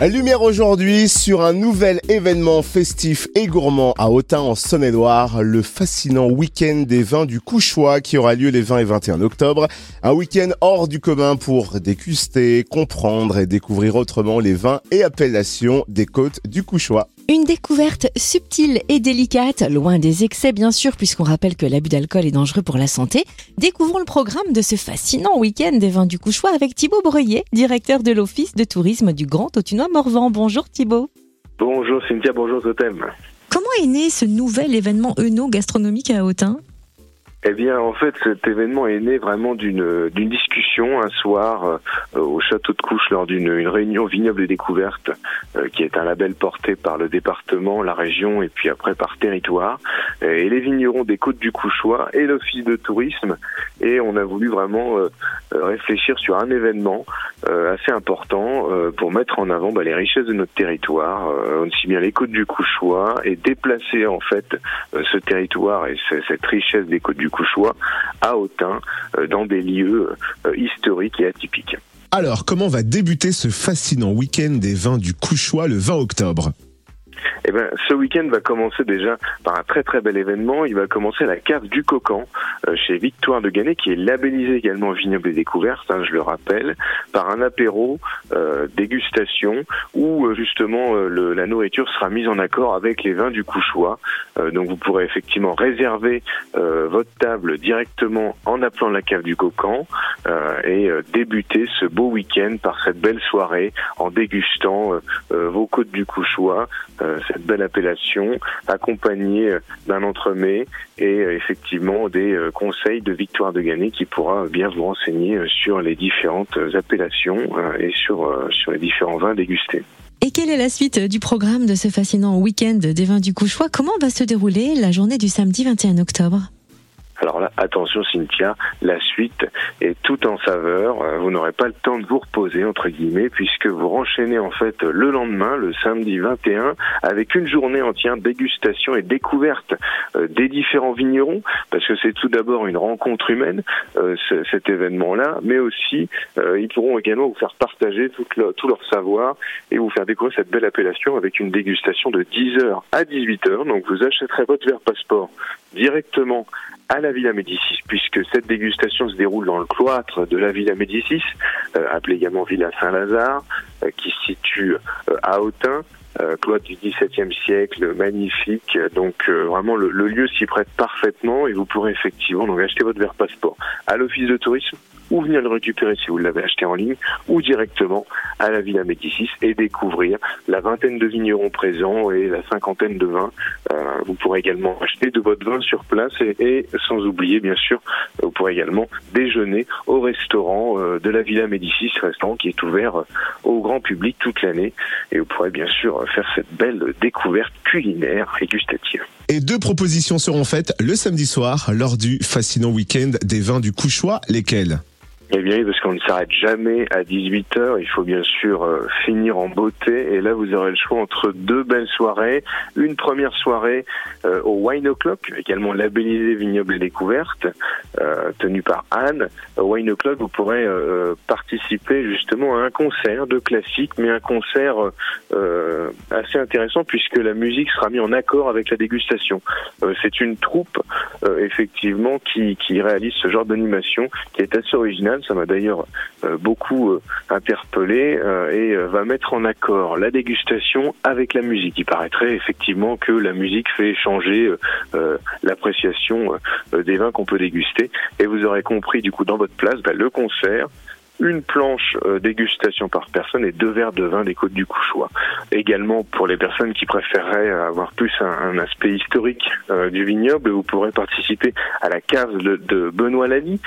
Lumière aujourd'hui sur un nouvel événement festif et gourmand à Autun en Saône-et-Loire, le fascinant week-end des vins du Couchois qui aura lieu les 20 et 21 octobre. Un week-end hors du commun pour déguster, comprendre et découvrir autrement les vins et appellations des côtes du Couchois. Une découverte subtile et délicate, loin des excès bien sûr, puisqu'on rappelle que l'abus d'alcool est dangereux pour la santé. Découvrons le programme de ce fascinant week-end des vins du Couchois avec Thibaut Breuillet, directeur de l'Office de tourisme du Grand Autunois Morvan. Bonjour Thibaut. Bonjour Cynthia, bonjour Totem. Comment est né ce nouvel événement œno-gastronomique à Autun? Eh bien, en fait, cet événement est né vraiment d'une d'une discussion un soir euh, au château de Couche lors d'une réunion vignoble et découverte, euh, qui est un label porté par le département, la région et puis après par territoire, et les vignerons des Côtes du Couchois et l'office de tourisme. Et on a voulu vraiment euh, réfléchir sur un événement assez important pour mettre en avant bah, les richesses de notre territoire, aussi bien les Côtes du Couchois, et déplacer en fait ce territoire et cette richesse des Côtes du Couchois à Autun, dans des lieux historiques et atypiques. Alors, comment va débuter ce fascinant week-end des vins du Couchois le 20 octobre eh ben, ce week-end va commencer déjà par un très très bel événement. Il va commencer à la cave du Cocan euh, chez Victoire de Gannet, qui est labellisé également vignoble et découverte, hein, je le rappelle, par un apéro euh, dégustation où euh, justement le, la nourriture sera mise en accord avec les vins du Couchois. donc vous pourrez effectivement réserver votre table directement en appelant la cave du Cocan et débuter ce beau week-end par cette belle soirée en dégustant vos côtes du Couchois cette belle appellation, accompagnée euh, d'un entremets et euh, effectivement des euh, conseils de Victoire de qui pourra bien vous renseigner sur les différentes appellations et sur, sur les différents vins dégustés. Et quelle est la suite du programme de ce fascinant week-end des vins du Couchois Comment va se dérouler la journée du samedi 21 octobre? Alors là, attention Cynthia, la suite est tout en saveur. Euh, vous n'aurez pas le temps de vous reposer, entre guillemets, puisque vous renchaînez en fait le lendemain, le samedi 21, avec une journée entière dégustation et découverte euh, des différents vignerons, parce que c'est tout d'abord une rencontre humaine, euh, cet événement-là, mais aussi ils pourront également vous faire partager tout, tout leur savoir et vous faire découvrir cette belle appellation avec une dégustation de 10h à 18h. Donc vous achèterez votre verre passeport directement à la Villa Médicis, puisque cette dégustation se déroule dans le cloître de la Villa Médicis, euh, appelée également Villa Saint-Lazare, euh, qui se situe euh, à Autun, cloître du XVIIe siècle, magnifique. Donc vraiment le, le lieu s'y prête parfaitement et vous pourrez effectivement donc acheter votre verre passeport à l'office de tourisme ou venir le récupérer si vous l'avez acheté en ligne, ou directement à la Villa Médicis et découvrir la vingtaine de vignerons présents et la cinquantaine de vins. Euh, vous pourrez également acheter de votre vin sur place et, sans oublier, bien sûr, vous pourrez également déjeuner au restaurant euh, de la Villa Médicis, restaurant qui est ouvert euh, au grand public toute l'année. Et vous pourrez bien sûr faire cette belle découverte culinaire et gustative. Et deux propositions seront faites le samedi soir lors du fascinant week-end des vins du Couchois. Lesquelles eh bien, parce qu'on ne s'arrête jamais à 18 h Il faut bien sûr euh, finir en beauté. Et là, vous aurez le choix entre deux belles soirées. Une première soirée euh, au Wine O'Clock, également labellisé Vignoble et Découverte, euh, tenu par Anne. Au Wine O'Clock, vous pourrez participer justement à un concert de classique, mais un concert assez intéressant puisque la musique sera mise en accord avec la dégustation. C'est une troupe, effectivement, qui, qui réalise ce genre d'animation qui est assez originale ça m'a d'ailleurs euh, beaucoup euh, interpellé euh, et va mettre en accord la dégustation avec la musique. Il paraîtrait effectivement que la musique fait changer l'appréciation des vins qu'on peut déguster. Et vous aurez compris du coup dans votre place bah, le concert une planche dégustation par personne et deux verres de vin des Côtes du Couchois. Également pour les personnes qui préféreraient avoir plus un, aspect historique du vignoble, vous pourrez participer à la cave de, Benoît Lally,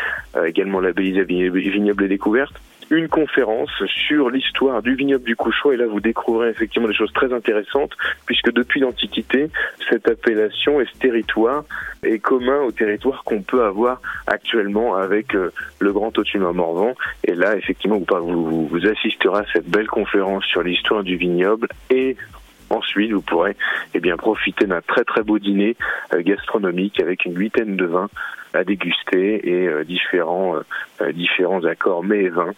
également labellisé vignoble et découverte une conférence sur l'histoire du vignoble du Couchois et là vous découvrirez effectivement des choses très intéressantes puisque depuis l'Antiquité cette appellation et ce territoire est commun au territoire qu'on peut avoir actuellement avec euh, le Grand Autunois Morvan. Et là effectivement vous, vous, assisterez à cette belle conférence sur l'histoire du vignoble. Et Ensuite, vous pourrez eh bien, profiter d'un très très beau dîner euh, gastronomique avec une huitaine de vins à déguster et différents différents accords mets et vins,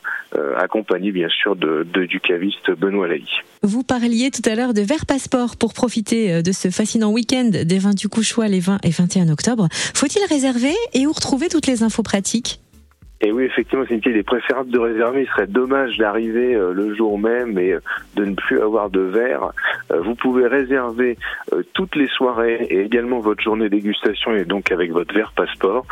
accompagnés bien sûr de, du caviste Benoît Laï. Vous parliez tout à l'heure de verre passeport pour profiter de ce fascinant week-end des vins du Couchois les 20 et 21 octobre. Faut-il réserver et où retrouver toutes les infos pratiques? Et oui, effectivement, c'est une il est préférable de réserver. Il serait dommage d'arriver euh, le jour même et euh, de ne plus avoir de verre. Euh, vous pouvez réserver toutes les soirées et également votre journée dégustation et donc avec votre verre passeport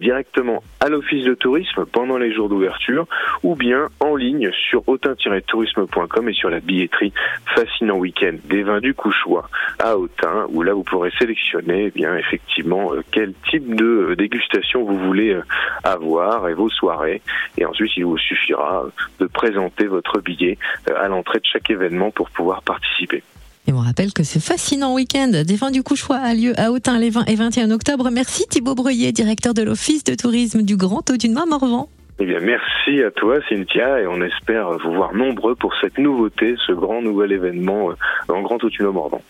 directement à l'office de tourisme pendant les jours d'ouverture ou bien en ligne sur autain-tourisme.com et sur la billetterie Fascinant Week-end des vins du Couchois à Autun où là vous pourrez sélectionner eh bien effectivement quel type de dégustation vous voulez avoir et vos soirée. Et ensuite, il vous suffira de présenter votre billet euh, à l'entrée de chaque événement pour pouvoir participer. Et on rappelle que ce fascinant week-end des vins du Couchois a lieu à Autun les 20 et 21 octobre. Merci Thibaut Breuillet, directeur de l'Office de tourisme du Grand Audunois Morvan. Eh bien, merci à toi, Cynthia, et on espère vous voir nombreux pour cette nouveauté, ce grand nouvel événement euh, en Grand Autunois Morvan.